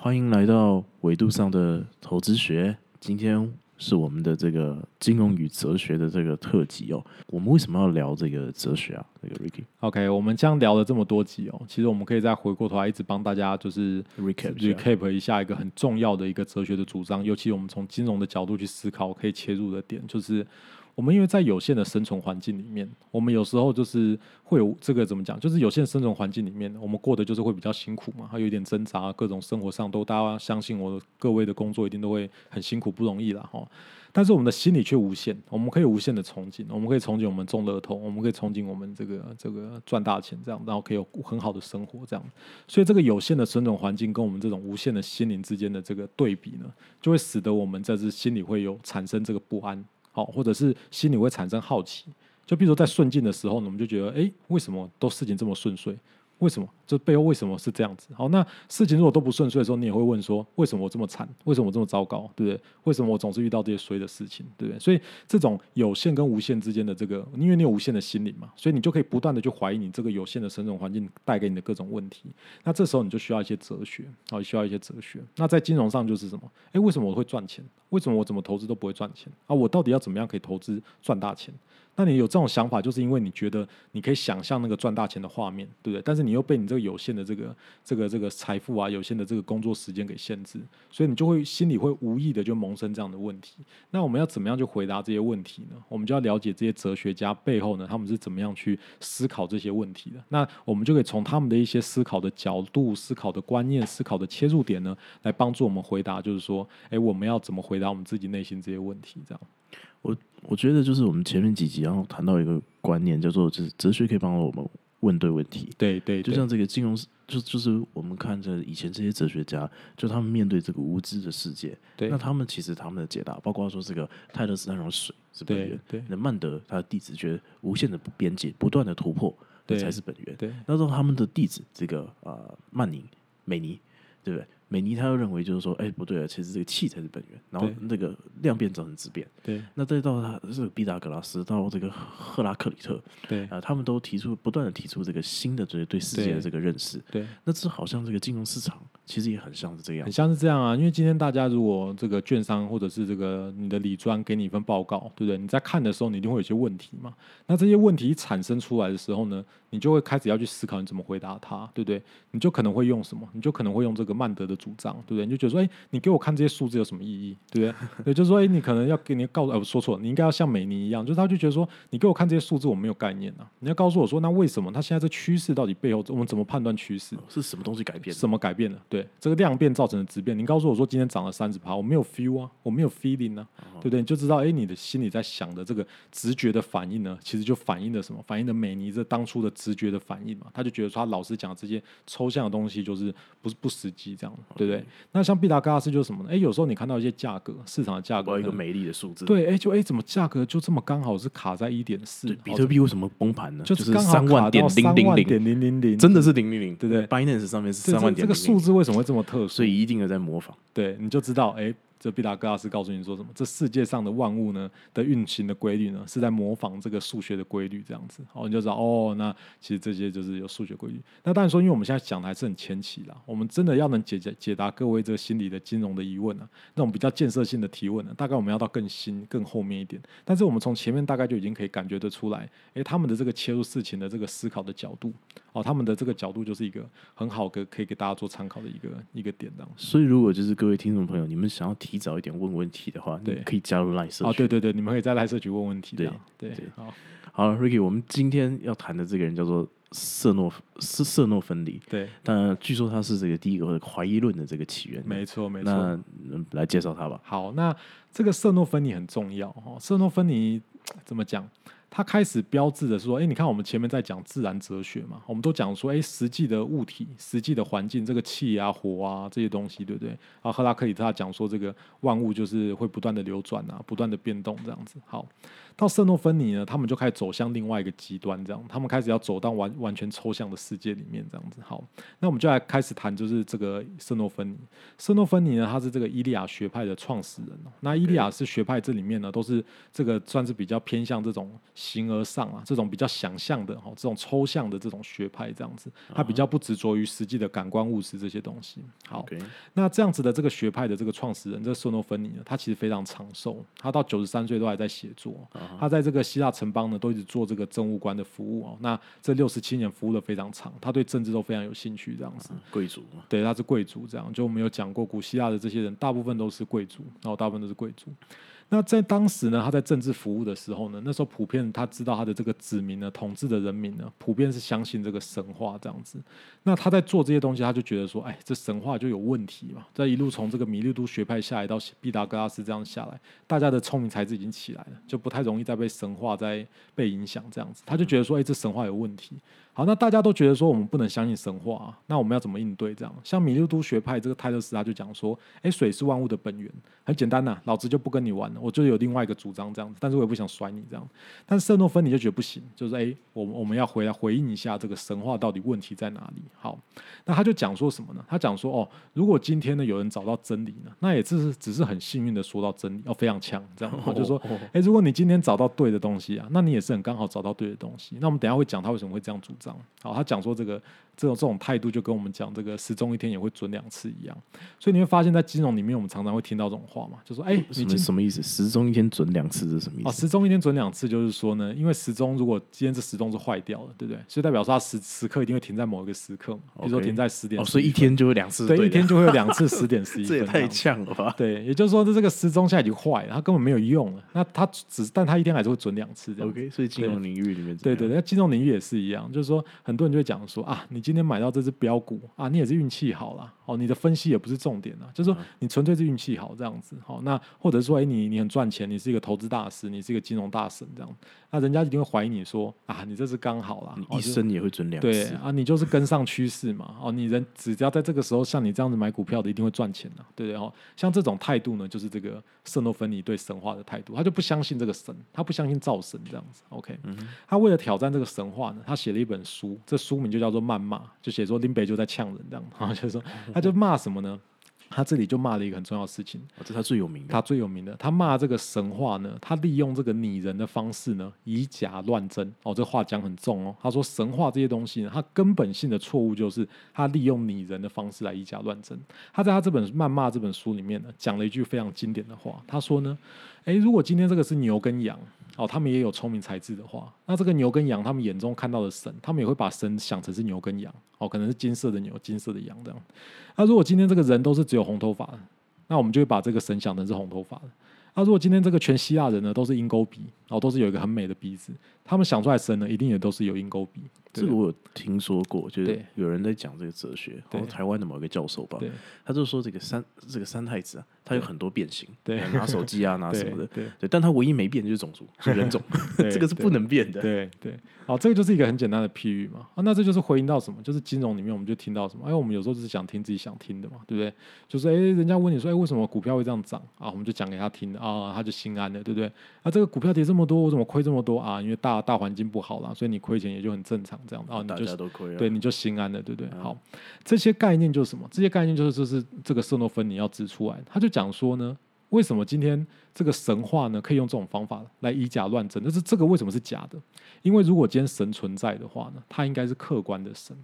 欢迎来到维度上的投资学。今天是我们的这个金融与哲学的这个特辑哦。我们为什么要聊这个哲学啊？这个 Ricky OK，我们这样聊了这么多集哦，其实我们可以再回过头来，一直帮大家就是 recap 一下 recap 一下一个很重要的一个哲学的主张，尤其我们从金融的角度去思考，可以切入的点就是。我们因为在有限的生存环境里面，我们有时候就是会有这个怎么讲，就是有限的生存环境里面，我们过得就是会比较辛苦嘛，还有一点挣扎，各种生活上都大家相信我各位的工作一定都会很辛苦不容易了哈。但是我们的心理却无限，我们可以无限的憧憬，我们可以憧憬我们中乐透，我们可以憧憬我们这个这个赚大钱这样，然后可以有很好的生活这样。所以这个有限的生存环境跟我们这种无限的心灵之间的这个对比呢，就会使得我们在这心里会有产生这个不安。好，或者是心里会产生好奇，就比如说在顺境的时候呢，我们就觉得，哎，为什么都事情这么顺遂？为什么？这背后为什么是这样子？好，那事情如果都不顺遂的时候，你也会问说，为什么我这么惨？为什么我这么糟糕？对不对？为什么我总是遇到这些衰的事情？对不对？所以这种有限跟无限之间的这个，因为你有无限的心理嘛，所以你就可以不断的去怀疑你这个有限的生存环境带给你的各种问题。那这时候你就需要一些哲学，好，需要一些哲学。那在金融上就是什么？哎，为什么我会赚钱？为什么我怎么投资都不会赚钱？啊，我到底要怎么样可以投资赚大钱？那你有这种想法，就是因为你觉得你可以想象那个赚大钱的画面，对不对？但是你又被你这个有限的这个、这个、这个财富啊，有限的这个工作时间给限制，所以你就会心里会无意的就萌生这样的问题。那我们要怎么样去回答这些问题呢？我们就要了解这些哲学家背后呢，他们是怎么样去思考这些问题的。那我们就可以从他们的一些思考的角度、思考的观念、思考的切入点呢，来帮助我们回答，就是说，哎，我们要怎么回答我们自己内心这些问题？这样。我我觉得就是我们前面几集然后谈到一个观念，叫做就是哲学可以帮助我们问对问题。对对，就像这个金融，就就是我们看着以前这些哲学家，就他们面对这个无知的世界，对，那他们其实他们的解答，包括说这个泰勒斯那种水是本源，对，那曼德他的弟子觉得无限的边界不断的突破，对，才是本源。对，那时候他们的弟子这个呃曼宁美尼，对不对？美尼他又认为就是说，哎，不对啊，其实这个气才是本源，然后那个量变造成质变。对，那再到他这个毕达哥拉斯，到这个赫拉克里特，对啊，他们都提出不断的提出这个新的这个对世界的这个认识。对，那这好像这个金融市场其实也很像是这样，很像是这样啊。因为今天大家如果这个券商或者是这个你的理专给你一份报告，对不对？你在看的时候，你一定会有些问题嘛。那这些问题产生出来的时候呢，你就会开始要去思考你怎么回答它，对不对？你就可能会用什么？你就可能会用这个曼德的主张，对不对？你就觉得说，哎，你给我看这些数字有什么意义，对不对？也，就是说，哎，你可能要给你告诉，呃，说错了，你应该要像美尼一样，就是他就觉得说，你给我看这些数字，我没有概念啊。你要告诉我说，那为什么他现在这趋势到底背后，我们怎么判断趋势是什么东西改变？什么改变了？对，这个量变造成的质变，你告诉我说今天涨了三十趴，我没有 feel 啊，我没有 feeling 呢，对不对？你就知道，哎，你的心里在想的这个直觉的反应呢，其实就反映了什么？反映的美尼这当初的直觉的反应嘛。他就觉得说，他老师讲这些抽象的东西就是不是不实际，这样，对不对？那像毕达哥拉斯就是什么呢？哎，有时候你看到一些价格，市场的价格，一个美丽的数字，对，哎，就哎，怎么价格就这么刚好是卡在一点四？比特币为什么崩盘呢？就是三万点零零零点零零零，真的是零零零，对不对？Binance 上面是三万点，这个数字为什么会这么特殊？所以一定有在模仿，对，你就知道，哎。这毕达哥拉斯告诉你说什么？这世界上的万物呢的运行的规律呢，是在模仿这个数学的规律，这样子，哦，你就知道哦。那其实这些就是有数学规律。那当然说，因为我们现在讲的还是很前期啦，我们真的要能解解解答各位这个心理的金融的疑问呢，那种比较建设性的提问呢，大概我们要到更新、更后面一点。但是我们从前面大概就已经可以感觉得出来，诶，他们的这个切入事情的这个思考的角度，哦，他们的这个角度就是一个很好的可以给大家做参考的一个一个点，这样。所以，如果就是各位听众朋友，你们想要听早一点问问。题的话，对，可以加入赖社哦，对对对，你们可以在赖社区问问题，对对对，好，好，Ricky，我们今天要谈的这个人叫做色诺是色诺芬尼，对，但据说他是这个第一个怀疑论的这个起源，没错没错，那来介绍他吧。好，那这个色诺芬尼很重要哦，色诺芬尼怎么讲？他开始标志的说：“哎，你看我们前面在讲自然哲学嘛，我们都讲说，哎，实际的物体、实际的环境，这个气啊、火啊这些东西，对不对？啊，赫拉克里特讲说，这个万物就是会不断的流转啊，不断的变动这样子。好。”到圣诺芬尼呢，他们就开始走向另外一个极端，这样，他们开始要走到完完全抽象的世界里面，这样子。好，那我们就来开始谈，就是这个圣诺芬尼。圣诺芬尼呢，他是这个伊利亚学派的创始人。那伊利亚是学派这里面呢，都是这个算是比较偏向这种形而上啊，这种比较想象的哈，这种抽象的这种学派这样子，他比较不执着于实际的感官物质这些东西。好那这样子的这个学派的这个创始人，这个瑟诺芬尼呢，他其实非常长寿，他到九十三岁都还在写作。他在这个希腊城邦呢，都一直做这个政务官的服务哦。那这六十七年服务的非常长，他对政治都非常有兴趣，这样子。贵族嘛，对，他是贵族，这样就我们有讲过，古希腊的这些人大部分都是贵族，然后大部分都是贵族。那在当时呢，他在政治服务的时候呢，那时候普遍他知道他的这个子民呢，统治的人民呢，普遍是相信这个神话这样子。那他在做这些东西，他就觉得说，哎，这神话就有问题嘛。这一路从这个米利都学派下来到毕达哥拉斯这样下来，大家的聪明才智已经起来了，就不太容易再被神话再被影响这样子。他就觉得说，哎，这神话有问题。好，那大家都觉得说我们不能相信神话啊，那我们要怎么应对？这样，像米利都学派这个泰勒斯他就讲说，哎，水是万物的本源，很简单呐、老子就不跟你玩了，我就有另外一个主张这样子，但是我也不想甩你这样。但是圣诺芬尼就觉得不行，就是哎，我们我们要回来回应一下这个神话到底问题在哪里？好，那他就讲说什么呢？他讲说哦，如果今天呢有人找到真理呢，那也只是只是很幸运的说到真理，哦，非常强这样，我就说，哎，如果你今天找到对的东西啊，那你也是很刚好找到对的东西。那我们等一下会讲他为什么会这样主张。好，他讲说这个这种这种态度就跟我们讲这个时钟一天也会准两次一样，所以你会发现在金融里面我们常常会听到这种话嘛，就说哎，你什么什么意思？时钟一天准两次是什么意哦，思？时钟一天准两次，就是说呢，因为时钟如果今天这时钟是坏掉了，对不对？所以代表说它时时刻一定会停在某一个时刻嘛，比如说停在十点哦，所以一天就会两次对一天就会有两次 十点十一这也太。呛了吧？对，也就是说，这这个时钟现在已经坏了，它根本没有用了。那它只，但它一天还是会准两次这样。OK，所以金融领域里面对对，那金融领域也是一样，就是说很多人就会讲说啊，你今天买到这只标股啊，你也是运气好啦，哦，你的分析也不是重点啊，就是说你纯粹是运气好这样子，好、那或者说哎你你很赚钱，你是一个投资大师，你是一个金融大神这样，那人家一定会怀疑你说啊，你这是刚好啦，一生也会准两次。对啊，你就是跟上趋势嘛。哦，你人只要在这个时候像你这样子买股票的，一定会赚钱的、对不对？哦，像这种态度呢，就是这个圣诺芬尼对神话的态度，他就不相信这个神，他不相信造神这样子。OK，、他为了挑战这个神话呢，他写了一本书，这书名就叫做《谩骂》，就写说林北就在呛人这样，然后就是说 他就骂什么呢？他这里就骂了一个很重要的事情，哦这是他最有名的。他最有名的，他骂这个神话呢，他利用这个拟人的方式呢，以假乱真。哦，这话讲很重哦。他说神话这些东西呢，它根本性的错误就是他利用拟人的方式来以假乱真。他在他这本《谩骂》这本书里面呢，讲了一句非常经典的话。他说呢，诶，如果今天这个是牛跟羊，哦，他们也有聪明才智的话，那这个牛跟羊，他们眼中看到的神，他们也会把神想成是牛跟羊，哦，可能是金色的牛、金色的羊这样。那如果今天这个人都是只有红头发，那我们就会把这个神想成是红头发的。那如果今天这个全希腊人呢都是鹰钩鼻，哦都是有一个很美的鼻子，他们想出来神呢一定也都是有鹰钩鼻。对这个我有听说过，就是有人在讲这个哲学，台湾的某一个教授吧，他就说这个三这个三太子啊，他有很多变形，对拿手机啊，拿什么的，对对，但他唯一没变就是种族，是人种，这个是不能变的。对对，好，这个就是一个很简单的譬喻嘛。啊，那这就是回应到什么？就是金融里面我们就听到什么？哎，我们有时候就是想听自己想听的嘛，对不对？就是哎，人家问你说，哎，为什么股票会这样涨啊？我们就讲给他听啊，他就心安了，对不对？啊，这个股票跌这么多，我怎么亏这么多啊？因为大大环境不好啦，所以你亏钱也就很正常，这样啊，你大就家都亏了。对，你就心安了，对不对？好，这些概念就是什么？这些概念就是就是这个色诺芬尼要指出来，他就讲说呢，为什么今天这个神话呢可以用这种方法来以假乱真？但是这个为什么是假的？因为如果今天神存在的话呢，它应该是客观的神。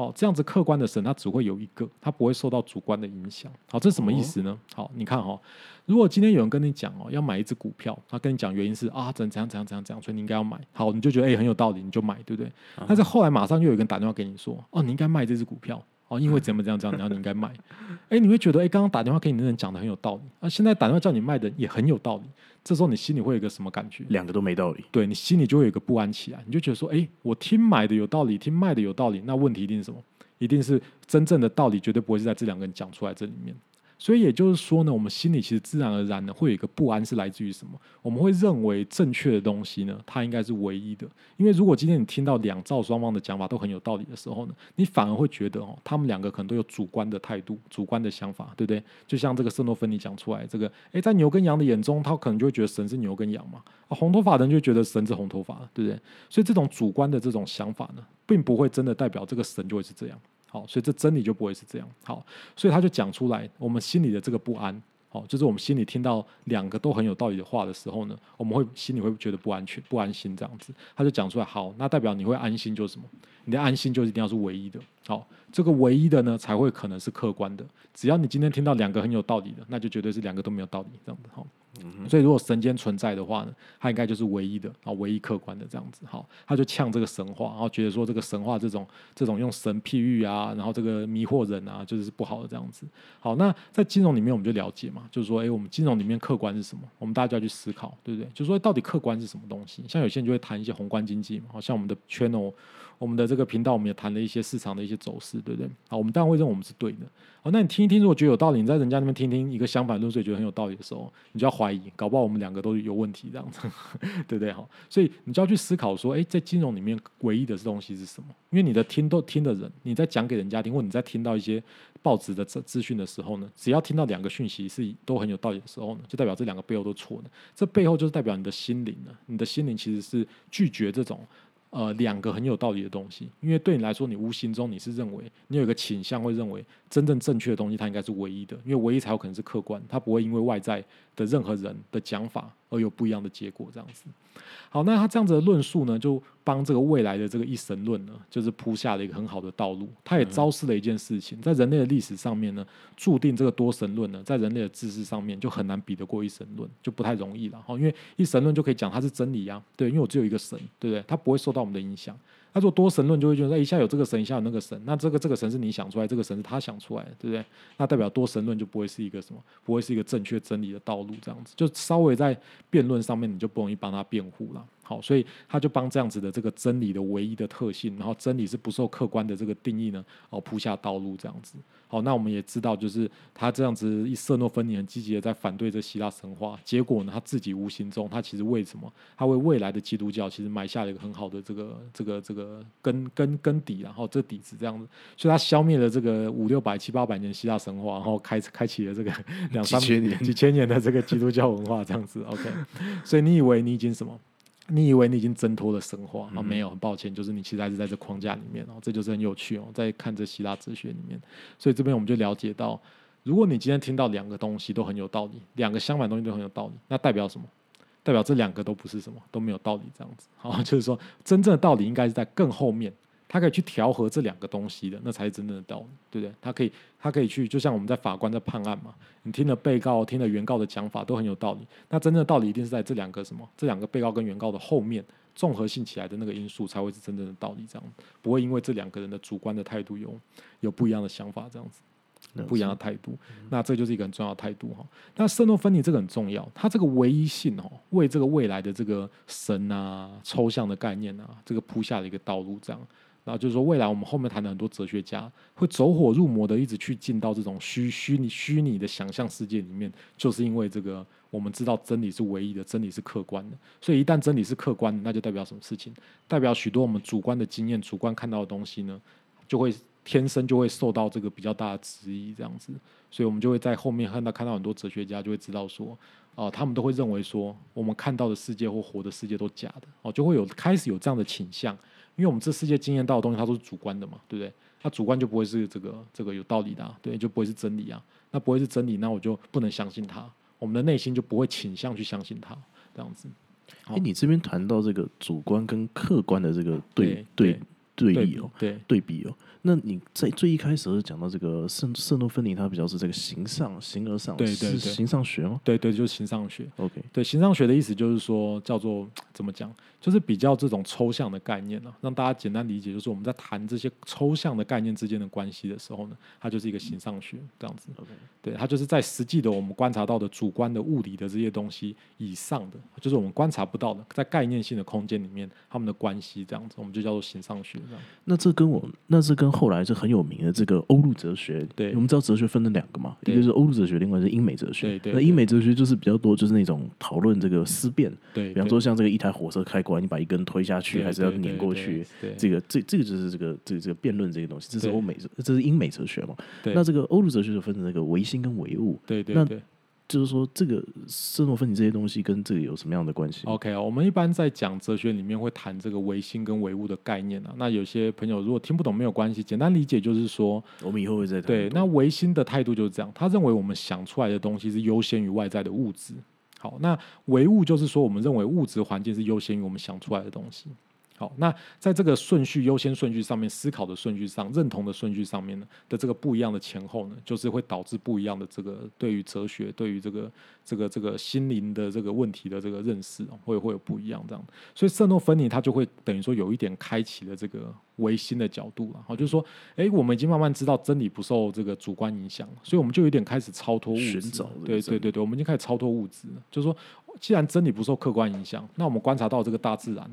哦，这样子客观的神，它只会有一个，它不会受到主观的影响。好，这是什么意思呢？好，你看哈、哦，如果今天有人跟你讲哦，要买一只股票，他跟你讲原因是啊，怎怎样怎样怎样怎样，所以你应该要买。好，你就觉得哎、很有道理，你就买，对不对？但是后来马上又有一个人打电话给你说，哦，你应该卖这只股票。哦，因为怎么怎样怎样，然后你应该卖。哎，你会觉得哎，刚刚打电话给你的人讲的很有道理，啊，现在打电话叫你卖的也很有道理。这时候你心里会有一个什么感觉？两个都没道理。对你心里就会有一个不安起来，你就觉得说，哎，我听买的有道理，听卖的有道理，那问题一定是什么？一定是真正的道理，绝对不会是在这两个人讲出来这里面。所以也就是说呢，我们心里其实自然而然的会有一个不安，是来自于什么？我们会认为正确的东西呢，它应该是唯一的。因为如果今天你听到两造双方的讲法都很有道理的时候呢，你反而会觉得哦，他们两个可能都有主观的态度、主观的想法，对不对？就像这个圣诺芬尼讲出来，这个诶，在牛跟羊的眼中，他可能就会觉得神是牛跟羊嘛，啊，红头发的人就觉得神是红头发，对不对？所以这种主观的这种想法呢，并不会真的代表这个神就会是这样。好，所以这真理就不会是这样。好，所以他就讲出来，我们心里的这个不安，好，就是我们心里听到两个都很有道理的话的时候呢，我们会心里会觉得不安全、不安心这样子。他就讲出来，好，那代表你会安心就是什么？你的安心就一定要是唯一的。好，这个唯一的呢，才会可能是客观的。只要你今天听到两个很有道理的，那就绝对是两个都没有道理这样子。好。所以，如果神间存在的话呢，它应该就是唯一的啊，唯一客观的这样子。好，他就呛这个神话，然后觉得说这个神话这种这种用神譬喻啊，然后这个迷惑人啊，就是不好的这样子。好，那在金融里面我们就了解嘛，就是说，哎，我们金融里面客观是什么？我们大家就要去思考，对不对？就是说，到底客观是什么东西？像有些人就会谈一些宏观经济嘛，好像我们的 channel。我们的这个频道，我们也谈了一些市场的一些走势，对不对？好，我们当然会认为我们是对的。好，那你听一听，如果觉得有道理，你在人家那边听听一个相反论述，觉得很有道理的时候，你就要怀疑，搞不好我们两个都有问题，这样子，对不对？哈，所以你就要去思考说，哎，在金融里面唯一的东西是什么？因为你的听都听的人，你在讲给人家听，或你在听到一些报纸的资资讯的时候呢，只要听到两个讯息是都很有道理的时候呢，就代表这两个背后都错的。这背后就是代表你的心灵呢，你的心灵其实是拒绝这种。呃，两个很有道理的东西，因为对你来说，你无形中你是认为你有一个倾向，会认为真正正确的东西它应该是唯一的，因为唯一才有可能是客观，它不会因为外在的任何人的讲法而有不一样的结果，这样子。好，那他这样子的论述呢，就帮这个未来的这个一神论呢，就是铺下了一个很好的道路。他也昭示了一件事情，在人类的历史上面呢，注定这个多神论呢，在人类的知识上面就很难比得过一神论，就不太容易了哈。因为一神论就可以讲它是真理啊，对，因为我只有一个神，对不对？它不会受到我们的影响。他说多神论就会觉得，一下有这个神，一下有那个神，那这个这个神是你想出来，这个神是他想出来的，对不对？那代表多神论就不会是一个什么，不会是一个正确真理的道路，这样子，就稍微在辩论上面你就不容易帮他辩护了。好，所以他就帮这样子的这个真理的唯一的特性，然后真理是不受客观的这个定义呢，哦铺下道路这样子。好，那我们也知道，就是他这样子一色诺芬尼很积极的在反对这希腊神话，结果呢，他自己无形中他其实为什么？他为未来的基督教其实埋下了一个很好的这个这个这个根根根底，然后这底子这样子，所以他消灭了这个五六百七八百年希腊神话，然后开开启了这个两三千年几千年的这个基督教文化这样子。OK，所以你以为你已经什么？你以为你已经挣脱了神话啊？没有，很抱歉，就是你其实还是在这框架里面哦。这就是很有趣哦，在看这希腊哲学里面。所以这边我们就了解到，如果你今天听到两个东西都很有道理，两个相反东西都很有道理，那代表什么？代表这两个都不是什么，都没有道理这样子。好，就是说真正的道理应该是在更后面。他可以去调和这两个东西的，那才是真正的道理，对不对？他可以，他可以去，就像我们在法官在判案嘛，你听了被告、听了原告的讲法都很有道理，那真正的道理一定是在这两个什么？这两个被告跟原告的后面综合性起来的那个因素才会是真正的道理，这样不会因为这两个人的主观的态度有有不一样的想法，这样子不一样的态度，那这就是一个很重要的态度哈。那圣诺芬尼这个很重要，它这个唯一性哦，为这个未来的这个神啊、抽象的概念啊，这个铺下了一个道路，这样。然后就是说，未来我们后面谈的很多哲学家会走火入魔的，一直去进到这种虚虚拟虚拟的想象世界里面，就是因为这个我们知道真理是唯一的，真理是客观的。所以一旦真理是客观的，那就代表什么事情？代表许多我们主观的经验、主观看到的东西呢，就会天生就会受到这个比较大的质疑，这样子。所以我们就会在后面看到看到很多哲学家就会知道说，哦，他们都会认为说，我们看到的世界或活的世界都假的，哦，就会有开始有这样的倾向。因为我们这世界经验到的东西，它都是主观的嘛，对不对？它主观就不会是这个这个有道理的，对，就不会是真理啊。那不会是真理，那我就不能相信它。我们的内心就不会倾向去相信它，这样子。哎，你这边谈到这个主观跟客观的这个对对对立哦，对对比哦。那你在最一开始是讲到这个圣圣诺芬尼，它比较是这个形上形而上，对对对，形上学吗？对对，就是形上学。OK，对形上学的意思就是说叫做怎么讲？就是比较这种抽象的概念呢，让大家简单理解，就是我们在谈这些抽象的概念之间的关系的时候呢，它就是一个形上学这样子。OK，对，它就是在实际的我们观察到的主观的物理的这些东西以上的，就是我们观察不到的，在概念性的空间里面，他们的关系这样子，我们就叫做形上学。那这跟我那是跟后来是很有名的这个欧陆哲学，对，我们知道哲学分了两个嘛，一个是欧陆哲学，另外是英美哲学。对对。那英美哲学就是比较多，就是那种讨论这个思辨，对，比方说像这个一台火车开过来，你把一根推下去，还是要碾过去？这个这这个就是这个这个这个辩论这个东西，这是欧美这是英美哲学嘛？对。那这个欧陆哲学就分成那个唯心跟唯物，对对。那就是说这个色诺芬尼这些东西跟这个有什么样的关系？OK 啊，我们一般在讲哲学里面会谈这个唯心跟唯物的概念啊。那有些朋友如果听不懂没有关系，简单理解就是说，我们以后会再谈。对，那唯心的态度就是这样，他认为我们想出来的东西是优先于外在的物质。好，那唯物就是说，我们认为物质环境是优先于我们想出来的东西。好，那在这个顺序优先顺序上面，思考的顺序上，认同的顺序上面呢的这个不一样的前后呢，就是会导致不一样的这个对于哲学、对于这个这个这个心灵的这个问题的这个认识哦，会会有不一样这样。所以圣诺芬尼他就会等于说有一点开启了这个唯心的角度了，好，就是说，哎，我们已经慢慢知道真理不受这个主观影响，所以我们就有点开始超脱物质对对对对，我们已经开始超脱物质了，就是说，既然真理不受客观影响，那我们观察到这个大自然。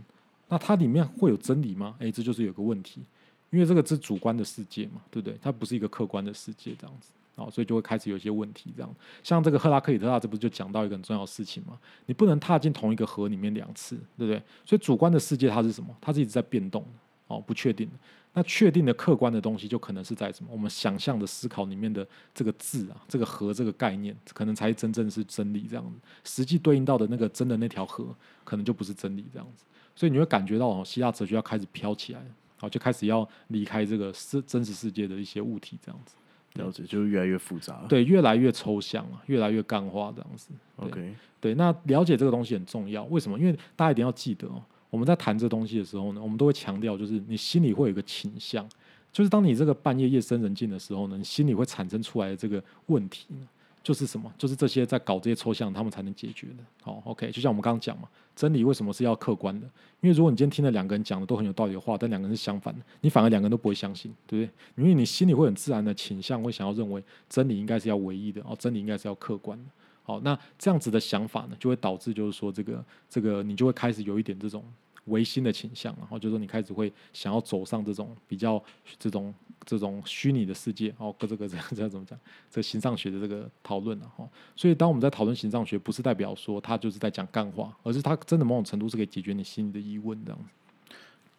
那它里面会有真理吗？诶，这就是有个问题，因为这个是主观的世界嘛，对不对？它不是一个客观的世界，这样子，哦，所以就会开始有一些问题。这样，像这个赫拉克里特，他这不就讲到一个很重要的事情吗？你不能踏进同一个河里面两次，对不对？所以主观的世界它是什么？它是一直在变动的，哦，不确定的。那确定的客观的东西，就可能是在什么？我们想象的思考里面的这个字啊，这个河这个概念，可能才真正是真理这样子。实际对应到的那个真的那条河，可能就不是真理这样子。所以你会感觉到哦，希腊哲学要开始飘起来了，好，就开始要离开这个世真实世界的一些物体这样子。了解，就是越来越复杂了。对，越来越抽象了，越来越干化这样子。对，OK，对，那了解这个东西很重要。为什么？因为大家一定要记得哦，我们在谈这东西的时候呢，我们都会强调，就是你心里会有一个倾向，就是当你这个半夜夜深人静的时候呢，你心里会产生出来的这个问题呢，就是什么？就是这些在搞这些抽象，他们才能解决的。好，OK，就像我们刚刚讲嘛，真理为什么是要客观的？因为如果你今天听了两个人讲的都很有道理的话，但两个人是相反的，你反而两个人都不会相信，对不对？因为你心里会很自然的倾向，会想要认为真理应该是要唯一的，哦，真理应该是要客观的。好，那这样子的想法呢，就会导致就是说，这个这个你就会开始有一点这种唯心的倾向，然后就是说你开始会想要走上这种比较这种这种虚拟的世界，哦，各这个这样这样怎么讲？这形上学的这个讨论啊，哈，所以当我们在讨论形上学，不是代表说他就是在讲干话，而是他真的某种程度是可以解决你心里的疑问这样子。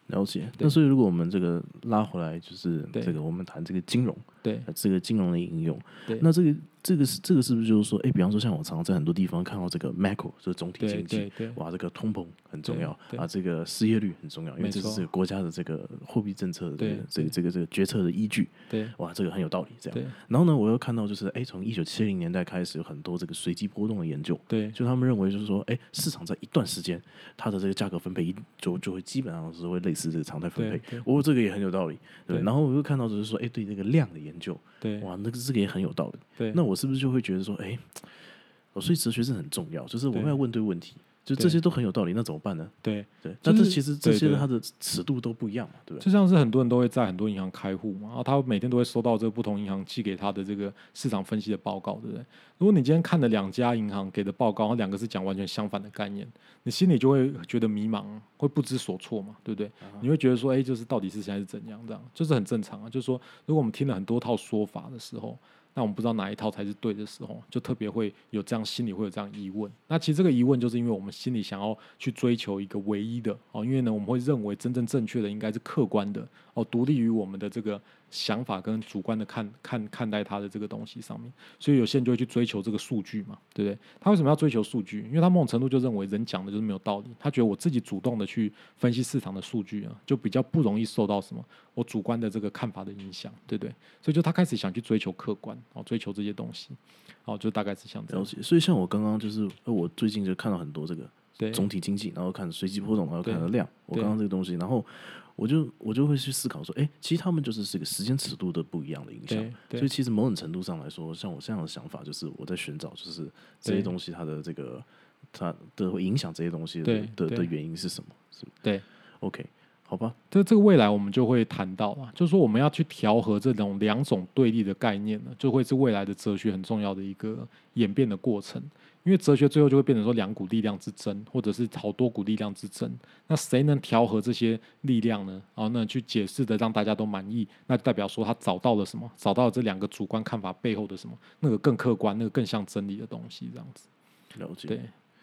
了解。那所以如果我们这个拉回来，就是这个我们谈这个金融，对这个金融的应用，对那这个这个是这个是不是就是说，哎，比方说像我常常在很多地方看到这个 macro，这个总体经济对，哇，这个通膨很重要啊，这个失业率很重要，因为这是这个国家的这个货币政策的这个这个这个这个决策的依据，对。哇，这个很有道理。这样，然后呢，我又看到就是，哎，从一九七零年代开始，有很多这个随机波动的研究，对。就他们认为就是说，哎，市场在一段时间，它的这个价格分配一就就会基本上是会类似这个常态分配。对对。哦，这个也很有道理。对，对。然后我又看到就是说，哎，对这个量的研究，对。哇，那个这个也很有道理。对，那我是不是就会觉得说，哎，哦，所以哲学是很重要，就是我们要问对问题，就这些都很有道理，那怎么办呢？对，对，但这其实这些它的尺度都不一样嘛，对不对？就像是很多人都会在很多银行开户嘛，然后他每天都会收到这个不同银行寄给他的这个市场分析的报告，对不对？如果你今天看了两家银行给的报告，然后两个是讲完全相反的概念，你心里就会觉得迷茫，会不知所措嘛，对不对？你会觉得说，哎，就是到底是现在是怎样？这样就是很正常啊。就是说，如果我们听了很多套说法的时候，那我们不知道哪一套才是对的时候，就特别会有这样心里会有这样疑问。那其实这个疑问就是因为我们心里想要去追求一个唯一的哦，因为呢我们会认为真正正确的应该是客观的哦，独立于我们的这个想法跟主观的看看看待他的这个东西上面。所以有些人就会去追求这个数据嘛，对不对？他为什么要追求数据？因为他某种程度就认为人讲的就是没有道理，他觉得我自己主动的去分析市场的数据啊，就比较不容易受到什么我主观的这个看法的影响，对不对？所以就他开始想去追求客观，哦，追求这些东西，哦，就大概是像这样。了解。所以像我刚刚就是，呃，我最近就看到很多这个对总体经济，然后看随机波动，然后看量，我刚刚这个东西，然后我就我就会去思考说，哎，其实他们就是这个时间尺度的不一样的影响所以其实某种程度上来说，像我这样的想法，就是我在寻找，就是这些东西它的这个它的会影响这些东西的的的原因是什么？是对，OK，好吧，这这个未来我们就会谈到了，就是说我们要去调和这种两种对立的概念呢，就会是未来的哲学很重要的一个演变的过程。因为哲学最后就会变成说两股力量之争，或者是好多股力量之争。那谁能调和这些力量呢？啊，那，去解释的让大家都满意，那就代表说他找到了什么？找到了这两个主观看法背后的什么？那个更客观、那个更像真理的东西，这样子。了解。对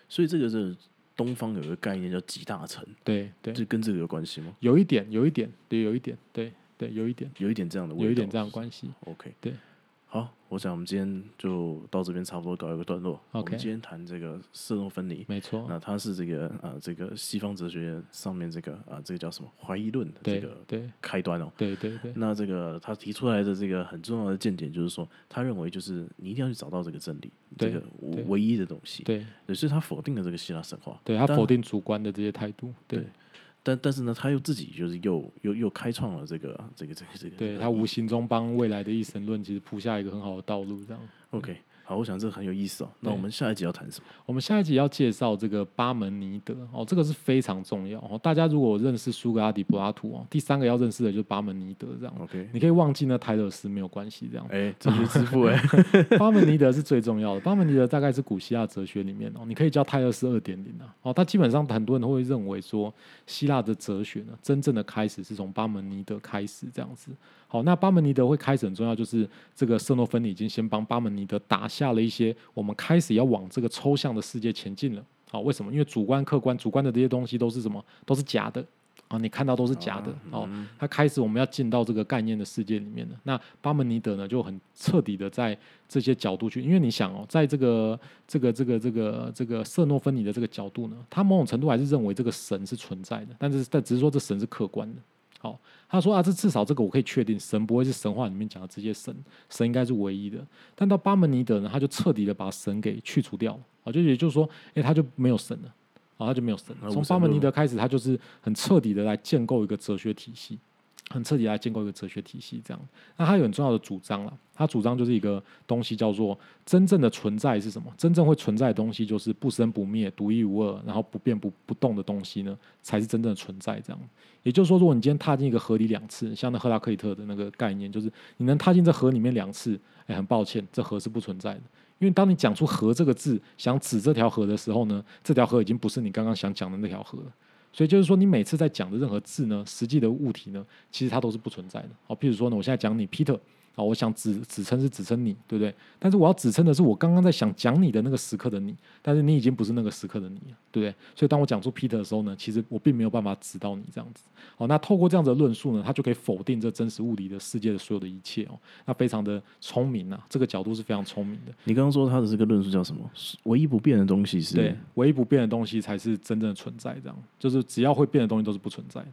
所以这个是东方有一个概念叫集大成，对对，这跟这个有关系吗？有一点，有一点，对，有一点，对对，有一点，有一点这样的，有一点这样的关系。OK，对，好，我想我们今天就到这边差不多搞一个段落。我们今天谈这个色诺分离，没错，那他是这个呃这个西方哲学上面这个啊、这个叫什么？怀疑论的这个对。开端哦。对对对。那这个他提出来的这个很重要的见解，就是说，他认为就是你一定要去找到这个真理，这个唯一的东西。对。对，所以他否定了这个希腊神话。对，他否定主观的这些态度，对。对但但是呢，他又自己就是又又又开创了这个这个这个这个。对他无形中帮未来的一神论其实铺下一个很好的道路，这样。OK，好，我想这个很有意思哦。那我们下一集要谈什么？我们下一集要介绍这个巴门尼德哦，这个是非常重要哦。大家如果认识苏格拉底、柏拉图哦，第三个要认识的就是巴门尼德这样。OK，你可以忘记那泰勒斯没有关系，这样。哎，哲学之父哎，巴门尼德是最重要的。巴门尼德大概是古希腊哲学里面哦，你可以叫泰勒斯二点零啊。哦，他基本上很多人会认为说，希腊的哲学呢，真正的开始是从巴门尼德开始这样子。好，那巴门尼德会开始很重要，就是这个色诺芬尼已经先帮巴门尼德打下了一些我们开始要往这个抽象的世界前进了。好，为什么？因为主观、客观、主观的这些东西都是什么？都是假的。啊，你看到都是假的哦。他开始我们要进到这个概念的世界里面了。那巴门尼德呢，就很彻底的在这些角度去，因为你想哦，在这个这个这个这个这个色诺芬尼的这个角度呢，他某种程度还是认为这个神是存在的，但是但只是说这神是客观的。好，他说啊，这至少这个我可以确定，神不会是神话里面讲的这些神，神应该是唯一的。但到巴门尼德呢，他就彻底的把神给去除掉了啊，就也就是说，诶，他就没有神了。啊，他就没有神了。从巴门尼德开始，他就是很彻底的来建构一个哲学体系，很彻底来建构一个哲学体系。这样，那他有很重要的主张了。他主张就是一个东西叫做真正的存在是什么？真正会存在的东西就是不生不灭、独一无二，然后不变不不动的东西呢，才是真正的存在。这样，也就是说，如果你今天踏进一个河里两次，像那赫拉克利特的那个概念，就是你能踏进这河里面两次，哎，很抱歉，这河是不存在的。因为当你讲出“河”这个字，想指这条河的时候呢，这条河已经不是你刚刚想讲的那条河了。所以就是说，你每次在讲的任何字呢，实际的物体呢，其实它都是不存在的。好，譬如说呢，我现在讲你 Peter，啊，我想指指称是指称你，对不对？但是我要指称的是我刚刚在想讲你的那个时刻的你，但是你已经不是那个时刻的你了，对不对？所以当我讲出 Peter 的时候呢，其实我并没有办法指到你这样子。好，那透过这样子的论述呢，他就可以否定这真实物理的世界的所有的一切哦。那非常的聪明啊，这个角度是非常聪明的。你刚刚说他的这个论述叫什么？唯一不变的东西是对，唯一不变的东西才是真正的存在，这样就是只要会变的东西都是不存在的。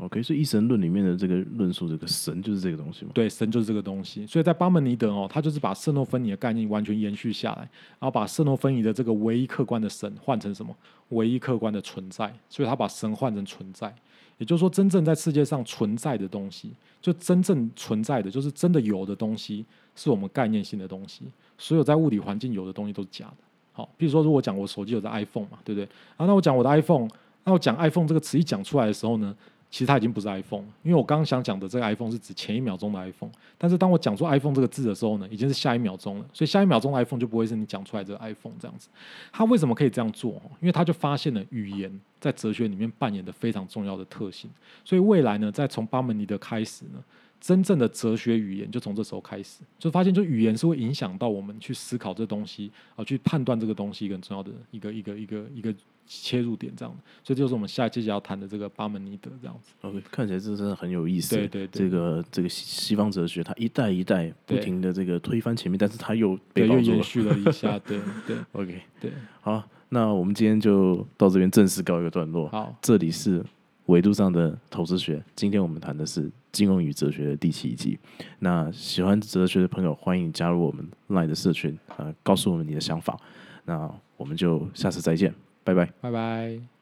OK，所以一神论里面的这个论述，这个神就是这个东西嘛。对，神就是这个东西。所以在巴门尼德哦，他就是把色诺芬尼的概念完全延续下来，然后把色诺芬尼的这个唯一客观的神换成什么？唯一客观的存在。所以他把神换成存在，也就是说，真正在世界上存在的东西，就真正存在的，就是真的有的东西，是我们概念性的东西。所有在物理环境有的东西都是假的。好，比如说，如果讲我手机有的 iPhone 嘛，对不对？啊，那我讲我的 iPhone，那我讲 iPhone 这个词一讲出来的时候呢，其实它已经不是 iPhone，因为我刚刚想讲的这个 iPhone 是指前一秒钟的 iPhone，但是当我讲出 iPhone 这个字的时候呢，已经是下一秒钟了，所以下一秒钟 iPhone 就不会是你讲出来这个 iPhone 这样子。他为什么可以这样做？因为他就发现了语言在哲学里面扮演的非常重要的特性，所以未来呢，在从巴门尼德开始呢。真正的哲学语言就从这时候开始，就发现，就语言是会影响到我们去思考这东西啊，去判断这个东西一个很重要的一个一个一个一个切入点，这样的。所以这就是我们下一期要谈的这个巴门尼德这样子。OK，看起来这真的很有意思。对对对这个这个西西方哲学，它一代一代不停的这个推翻前面，但是它又被对，又。延续了一下，对对 OK，对，好，那我们今天就到这边正式告一个段落。好，这里是维度上的投资学，今天我们谈的是金融与哲学的第七集。那喜欢哲学的朋友，欢迎加入我们 LINE 的社群，呃，告诉我们你的想法。那我们就下次再见，拜拜。拜拜。